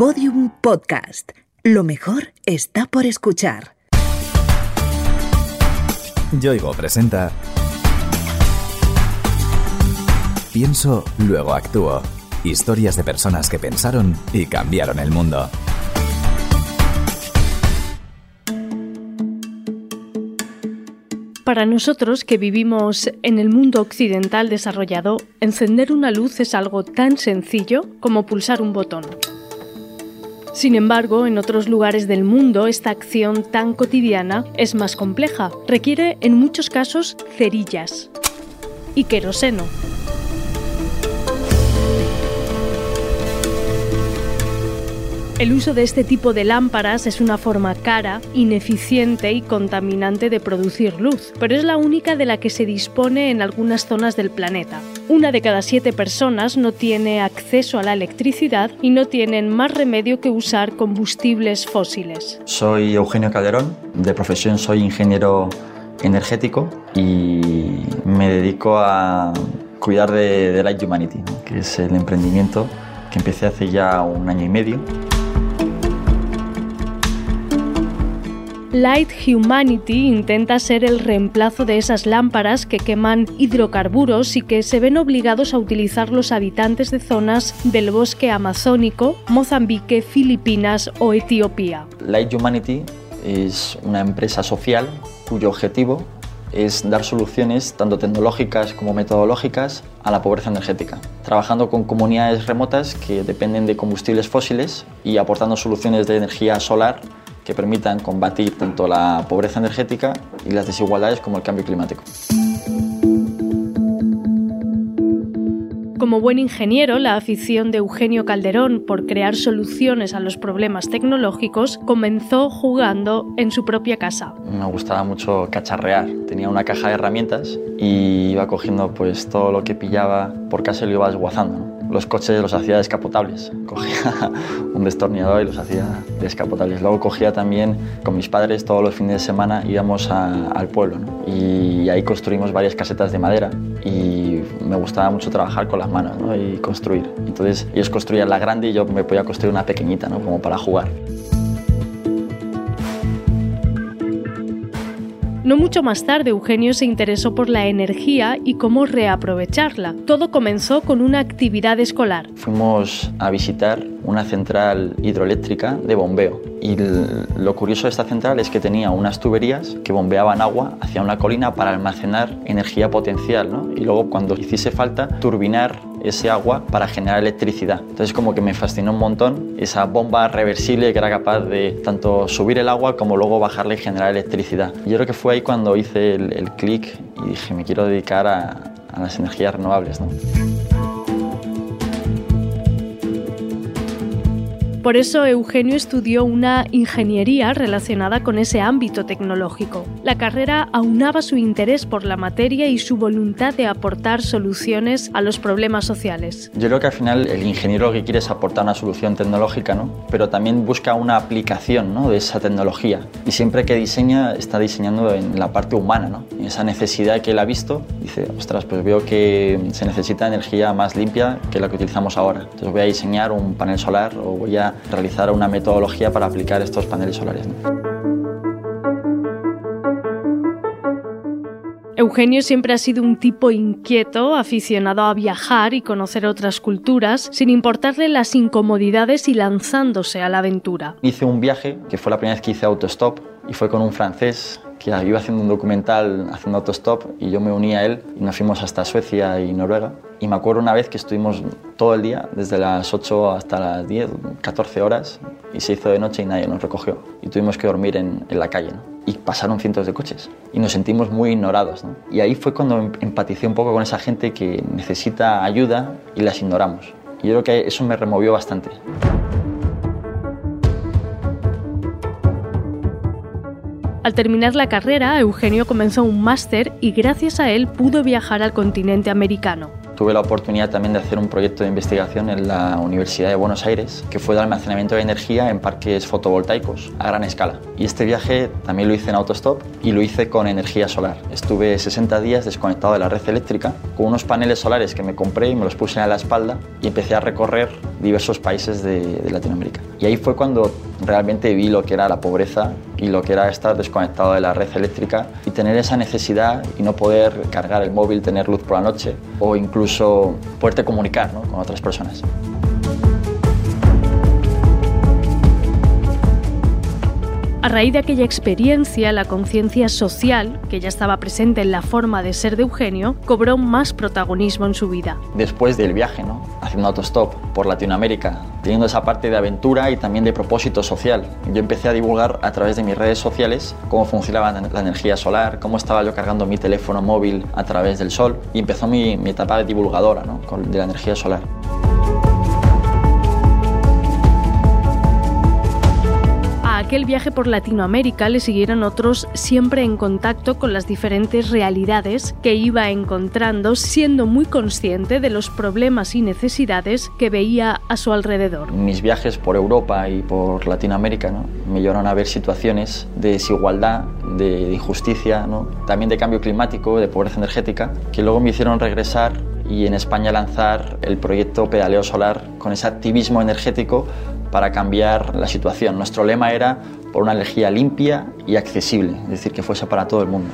Podium Podcast. Lo mejor está por escuchar. Yoigo presenta Pienso, luego actúo. Historias de personas que pensaron y cambiaron el mundo. Para nosotros que vivimos en el mundo occidental desarrollado, encender una luz es algo tan sencillo como pulsar un botón. Sin embargo, en otros lugares del mundo esta acción tan cotidiana es más compleja. Requiere en muchos casos cerillas y queroseno. El uso de este tipo de lámparas es una forma cara, ineficiente y contaminante de producir luz, pero es la única de la que se dispone en algunas zonas del planeta. Una de cada siete personas no tiene acceso a la electricidad y no tienen más remedio que usar combustibles fósiles. Soy Eugenio Calderón, de profesión soy ingeniero energético y me dedico a cuidar de, de Light Humanity, que es el emprendimiento que empecé hace ya un año y medio Light Humanity intenta ser el reemplazo de esas lámparas que queman hidrocarburos y que se ven obligados a utilizar los habitantes de zonas del bosque amazónico, Mozambique, Filipinas o Etiopía. Light Humanity es una empresa social cuyo objetivo es dar soluciones tanto tecnológicas como metodológicas a la pobreza energética, trabajando con comunidades remotas que dependen de combustibles fósiles y aportando soluciones de energía solar que permitan combatir tanto la pobreza energética y las desigualdades como el cambio climático. Como buen ingeniero, la afición de Eugenio Calderón por crear soluciones a los problemas tecnológicos comenzó jugando en su propia casa. Me gustaba mucho cacharrear. Tenía una caja de herramientas y iba cogiendo pues todo lo que pillaba por casa y lo iba desguazando los coches los hacía descapotables. Cogía un destornillador y los hacía descapotables. Luego cogía también con mis padres todos los fines de semana íbamos al pueblo y ahí construimos varias casetas de madera y me gustaba mucho trabajar con las manos y construir. Entonces ellos construían la grande y yo me podía construir una pequeñita ¿no? como para jugar. No mucho más tarde, Eugenio se interesó por la energía y cómo reaprovecharla. Todo comenzó con una actividad escolar. Fuimos a visitar una central hidroeléctrica de bombeo. Y lo curioso de esta central es que tenía unas tuberías que bombeaban agua hacia una colina para almacenar energía potencial ¿no? y luego cuando hiciese falta turbinar ese agua para generar electricidad. Entonces como que me fascinó un montón esa bomba reversible que era capaz de tanto subir el agua como luego bajarla y generar electricidad. Yo creo que fue ahí cuando hice el, clic y dije me quiero dedicar a, a las energías renovables. ¿no? Por eso Eugenio estudió una ingeniería relacionada con ese ámbito tecnológico. La carrera aunaba su interés por la materia y su voluntad de aportar soluciones a los problemas sociales. Yo creo que al final el ingeniero lo que quiere es aportar una solución tecnológica, ¿no? pero también busca una aplicación ¿no? de esa tecnología. Y siempre que diseña, está diseñando en la parte humana, ¿no? en esa necesidad que él ha visto. Dice, ostras, pues veo que se necesita energía más limpia que la que utilizamos ahora. Entonces voy a diseñar un panel solar o voy a realizar una metodología para aplicar estos paneles solares. Eugenio siempre ha sido un tipo inquieto, aficionado a viajar y conocer otras culturas, sin importarle las incomodidades y lanzándose a la aventura. Hice un viaje, que fue la primera vez que hice autostop, y fue con un francés que iba haciendo un documental haciendo autostop y yo me uní a él y nos fuimos hasta Suecia y Noruega. Y me acuerdo una vez que estuvimos todo el día, desde las 8 hasta las 10, 14 horas, y se hizo de noche y nadie nos recogió. Y tuvimos que dormir en, en la calle. ¿no? Y pasaron cientos de coches y nos sentimos muy ignorados. ¿no? Y ahí fue cuando em, empaticé un poco con esa gente que necesita ayuda y las ignoramos. Y yo creo que eso me removió bastante. Al terminar la carrera, Eugenio comenzó un máster y gracias a él pudo viajar al continente americano. tuve la oportunidad también de hacer un proyecto de investigación en la Universidad de Buenos Aires, que fue de almacenamiento de energía en parques fotovoltaicos a gran escala. Y este viaje también lo hice en autostop y lo hice con energía solar. Estuve 60 días desconectado de la red eléctrica con unos paneles solares que me compré y me los puse a la espalda y empecé a recorrer diversos países de, de Latinoamérica. Y ahí fue cuando realmente vi lo que era la pobreza y lo que era estar desconectado de la red eléctrica y tener esa necesidad y no poder cargar el móvil, tener luz por la noche o incluso poderte comunicar ¿no? con otras personas. A raíz de aquella experiencia, la conciencia social, que ya estaba presente en la forma de ser de Eugenio, cobró más protagonismo en su vida. Después del viaje, ¿no? haciendo autostop por Latinoamérica, teniendo esa parte de aventura y también de propósito social, yo empecé a divulgar a través de mis redes sociales cómo funcionaba la energía solar, cómo estaba yo cargando mi teléfono móvil a través del sol y empezó mi, etapa de divulgadora de la energía solar. Aquel viaje por Latinoamérica le siguieron otros siempre en contacto con las diferentes realidades que iba encontrando, siendo muy consciente de los problemas y necesidades que veía a su alrededor. Mis viajes por Europa y por Latinoamérica ¿no? me llevaron a ver situaciones de desigualdad, de injusticia, también de cambio climático, de pobreza energética, que luego me hicieron regresar y en España lanzar el proyecto Pedaleo Solar con ese activismo energético para cambiar la situación. Nuestro lema era por una energía limpia y accesible, es decir, que fuese para todo el mundo.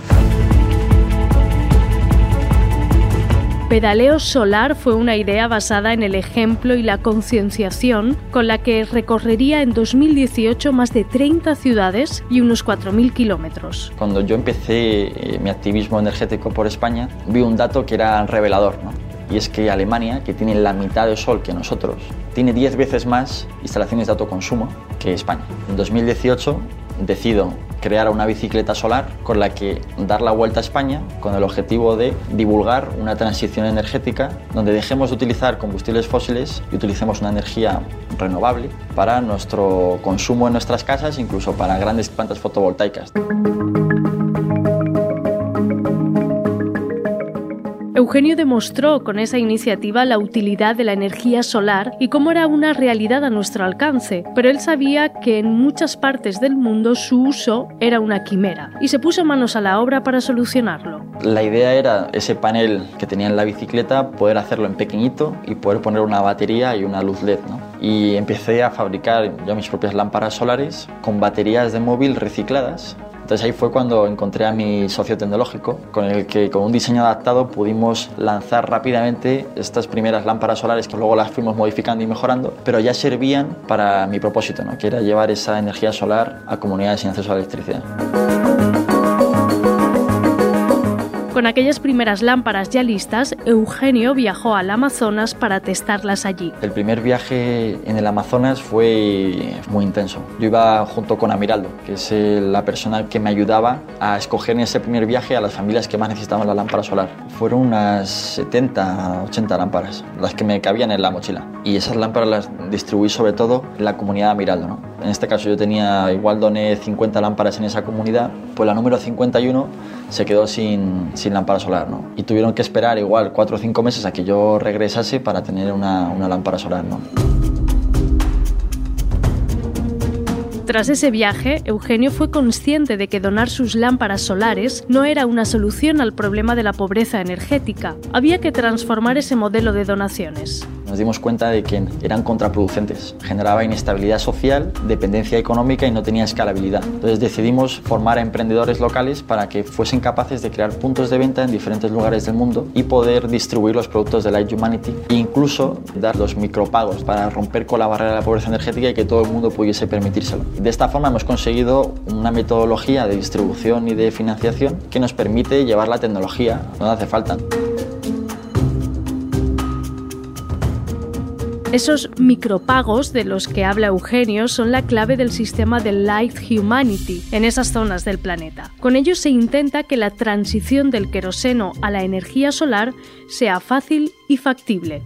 Pedaleo Solar fue una idea basada en el ejemplo y la concienciación con la que recorrería en 2018 más de 30 ciudades y unos 4.000 kilómetros. Cuando yo empecé eh, mi activismo energético por España, vi un dato que era revelador. ¿no? Y es que Alemania, que tiene la mitad de sol que nosotros, tiene 10 veces más instalaciones de autoconsumo que España. En 2018 decido crear una bicicleta solar con la que dar la vuelta a España con el objetivo de divulgar una transición energética donde dejemos de utilizar combustibles fósiles y utilicemos una energía renovable para nuestro consumo en nuestras casas, incluso para grandes plantas fotovoltaicas. Eugenio demostró con esa iniciativa la utilidad de la energía solar y cómo era una realidad a nuestro alcance, pero él sabía que en muchas partes del mundo su uso era una quimera y se puso manos a la obra para solucionarlo. La idea era ese panel que tenía en la bicicleta, poder hacerlo en pequeñito y poder poner una batería y una luz LED. ¿no? Y empecé a fabricar yo mis propias lámparas solares con baterías de móvil recicladas entonces ahí fue cuando encontré a mi socio tecnológico, con el que con un diseño adaptado pudimos lanzar rápidamente estas primeras lámparas solares que luego las fuimos modificando y mejorando, pero ya servían para mi propósito, ¿no? que era llevar esa energía solar a comunidades sin acceso a la electricidad. Con aquellas primeras lámparas ya listas, Eugenio viajó al Amazonas para testarlas allí. El primer viaje en el Amazonas fue muy intenso. Yo iba junto con Amiraldo, que es la persona que me ayudaba a escoger en ese primer viaje a las familias que más necesitaban la lámpara solar. Fueron unas 70, 80 lámparas, las que me cabían en la mochila. Y esas lámparas las distribuí sobre todo en la comunidad de Amiraldo. ¿no? En este caso yo tenía, igual doné 50 lámparas en esa comunidad, pues la número 51 se quedó sin, sin lámpara solar, ¿no? Y tuvieron que esperar igual 4 o 5 meses a que yo regresase para tener una, una lámpara solar, ¿no? Tras ese viaje, Eugenio fue consciente de que donar sus lámparas solares no era una solución al problema de la pobreza energética. Había que transformar ese modelo de donaciones nos dimos cuenta de que eran contraproducentes. Generaba inestabilidad social, dependencia económica y no tenía escalabilidad. Entonces decidimos formar a emprendedores locales para que fuesen capaces de crear puntos de venta en diferentes lugares del mundo y poder distribuir los productos de Light Humanity e incluso dar los micropagos para romper con la barrera de la pobreza energética y que todo el mundo pudiese permitírselo. De esta forma hemos conseguido una metodología de distribución y de financiación que nos permite llevar la tecnología donde hace falta. Esos micropagos de los que habla Eugenio son la clave del sistema de Light Humanity en esas zonas del planeta. Con ellos se intenta que la transición del queroseno a la energía solar sea fácil y factible.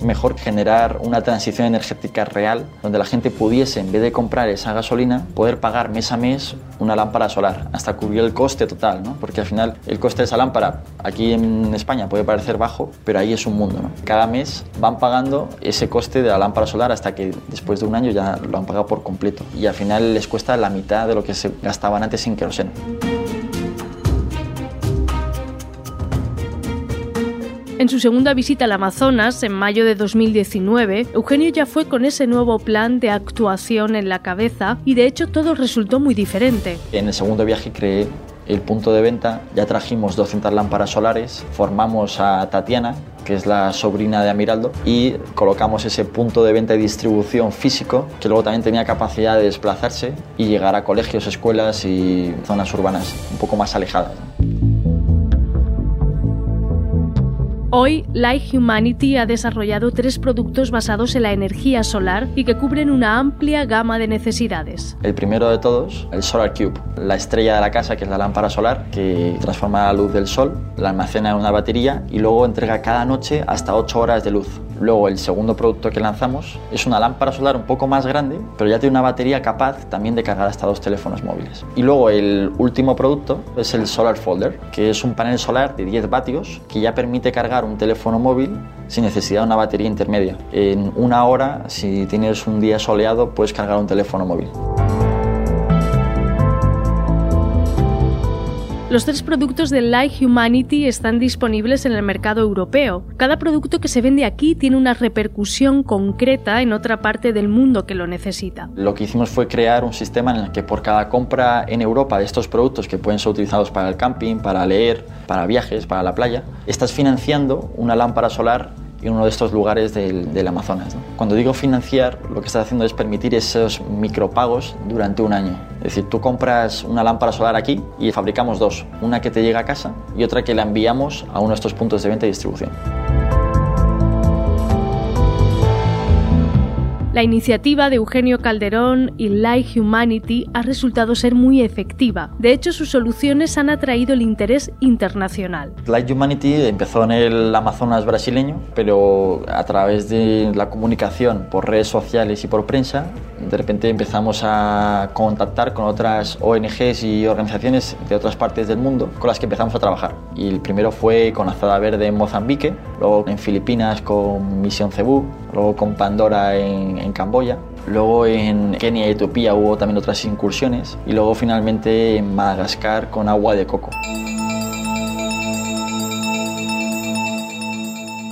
Mejor generar una transición energética real donde la gente pudiese, en vez de comprar esa gasolina, poder pagar mes a mes una lámpara solar hasta cubrir el coste total, ¿no? porque al final el coste de esa lámpara aquí en España puede parecer bajo, pero ahí es un mundo. Cada mes van pagando ese coste de la lámpara solar hasta que después de un año ya lo han pagado por completo y al final les cuesta la mitad de lo que se gastaban antes sin queroseno. En su segunda visita al Amazonas, en mayo de 2019, Eugenio ya fue con ese nuevo plan de actuación en la cabeza y de hecho todo resultó muy diferente. En el segundo viaje creé el punto de venta, ya trajimos 200 lámparas solares, formamos a Tatiana, que es la sobrina de Amiraldo, y colocamos ese punto de venta y distribución físico, que luego también tenía capacidad de desplazarse y llegar a colegios, escuelas y zonas urbanas un poco más alejadas. Hoy, Light Humanity ha desarrollado tres productos basados en la energía solar y que cubren una amplia gama de necesidades. El primero de todos, el Solar Cube, la estrella de la casa, que es la lámpara solar, que transforma la luz del sol, la almacena en una batería y luego entrega cada noche hasta 8 horas de luz. Luego el segundo producto que lanzamos es una lámpara solar un poco más grande, pero ya tiene una batería capaz también de cargar hasta dos teléfonos móviles. Y luego el último producto es el Solar Folder, que es un panel solar de 10 vatios que ya permite cargar un teléfono móvil sin necesidad de una batería intermedia. En una hora, si tienes un día soleado, puedes cargar un teléfono móvil. Los tres productos de Light Humanity están disponibles en el mercado europeo. Cada producto que se vende aquí tiene una repercusión concreta en otra parte del mundo que lo necesita. Lo que hicimos fue crear un sistema en el que por cada compra en Europa de estos productos que pueden ser utilizados para el camping, para leer, para viajes, para la playa, estás financiando una lámpara solar en uno de estos lugares del, Amazonas. Cuando digo financiar, lo que estás haciendo es permitir esos micropagos durante un año. Es decir, tú compras una lámpara solar aquí y fabricamos dos, una que te llega a casa y otra que la enviamos a uno de estos puntos de venta y distribución. La iniciativa de Eugenio Calderón y Light Humanity ha resultado ser muy efectiva. De hecho, sus soluciones han atraído el interés internacional. Light Humanity empezó en el Amazonas brasileño, pero a través de la comunicación por redes sociales y por prensa, de repente empezamos a contactar con otras ONGs y organizaciones de otras partes del mundo con las que empezamos a trabajar. Y el primero fue con Azada Verde en Mozambique, luego en Filipinas con Misión Cebú, luego con Pandora en, en Camboya, luego en Kenia y Etiopía hubo también otras incursiones y luego finalmente en Madagascar con agua de coco.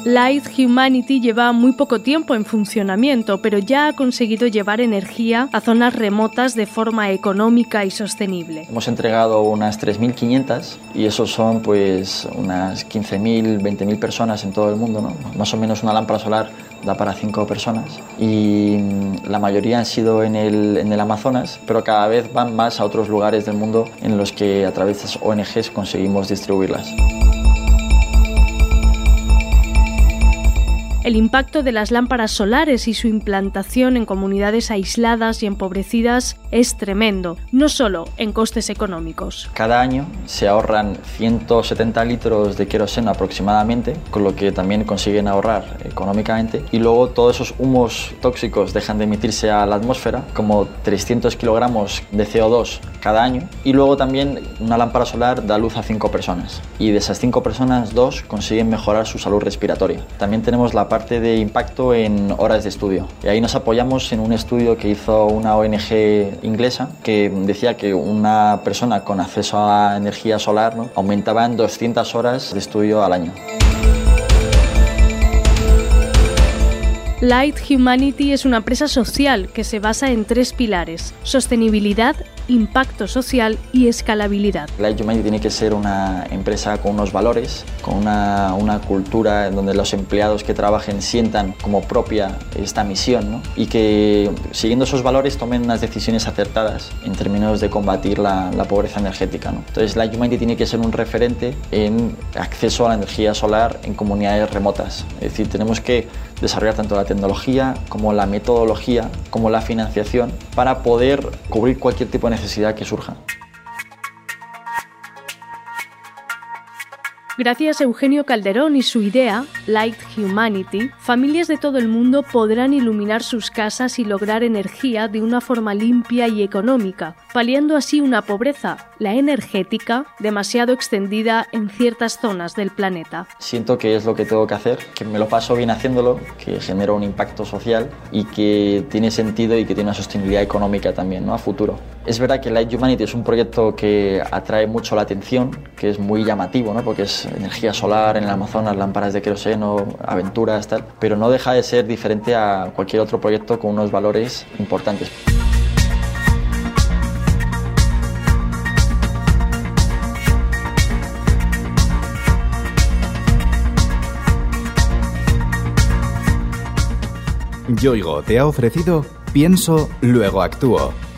Light Humanity lleva muy poco tiempo en funcionamiento, pero ya ha conseguido llevar energía a zonas remotas de forma económica y sostenible. Hemos entregado unas 3.500 y esos son pues unas 15.000, 20.000 personas en todo el mundo, ¿no? Más o menos una lámpara solar da para 5 personas y la mayoría han sido en el, Amazonas, pero cada vez van más a otros lugares del mundo en los que a través de ONGs conseguimos distribuirlas. El impacto de las lámparas solares y su implantación en comunidades aisladas y empobrecidas es tremendo, no solo en costes económicos. Cada año se ahorran 170 litros de queroseno aproximadamente, con lo que también consiguen ahorrar económicamente. Y luego todos esos humos tóxicos dejan de emitirse a la atmósfera, como 300 kilogramos de CO2 cada año. Y luego también una lámpara solar da luz a 5 personas. Y de esas 5 personas, 2 consiguen mejorar su salud respiratoria. También tenemos la parte de impacto en horas de estudio. Y ahí nos apoyamos en un estudio que hizo una ONG inglesa que decía que una persona con acceso a energía solar ¿no? aumentaba en 200 horas de estudio al año. Light Humanity es una empresa social que se basa en tres pilares, sostenibilidad, impacto social y escalabilidad. Light Humanity tiene que ser una empresa con unos valores, con una, cultura en donde los empleados que trabajen sientan como propia esta misión ¿no? y que siguiendo esos valores tomen unas decisiones acertadas en términos de combatir la, la pobreza energética. ¿no? Entonces Light Humanity tiene que ser un referente en acceso a la energía solar en comunidades remotas. Es decir, tenemos que desarrollar tanto la tecnología como la metodología como la financiación para poder cubrir cualquier tipo de necesidad que surja. Gracias a Eugenio Calderón y su idea, Light Humanity, familias de todo el mundo podrán iluminar sus casas y lograr energía de una forma limpia y económica, paliando así una pobreza, la energética, demasiado extendida en ciertas zonas del planeta. Siento que es lo que tengo que hacer, que me lo paso bien haciéndolo, que genera un impacto social y que tiene sentido y que tiene una sostenibilidad económica también ¿no? a futuro. Es verdad que Light Humanity es un proyecto que atrae mucho la atención, que es muy llamativo, ¿no? porque es energía solar en el Amazonas, lámparas de queroseno, aventuras, tal, pero no deja de ser diferente a cualquier otro proyecto con unos valores importantes. Yoigo te ha ofrecido Pienso, luego actúo.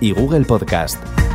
y Google Podcast.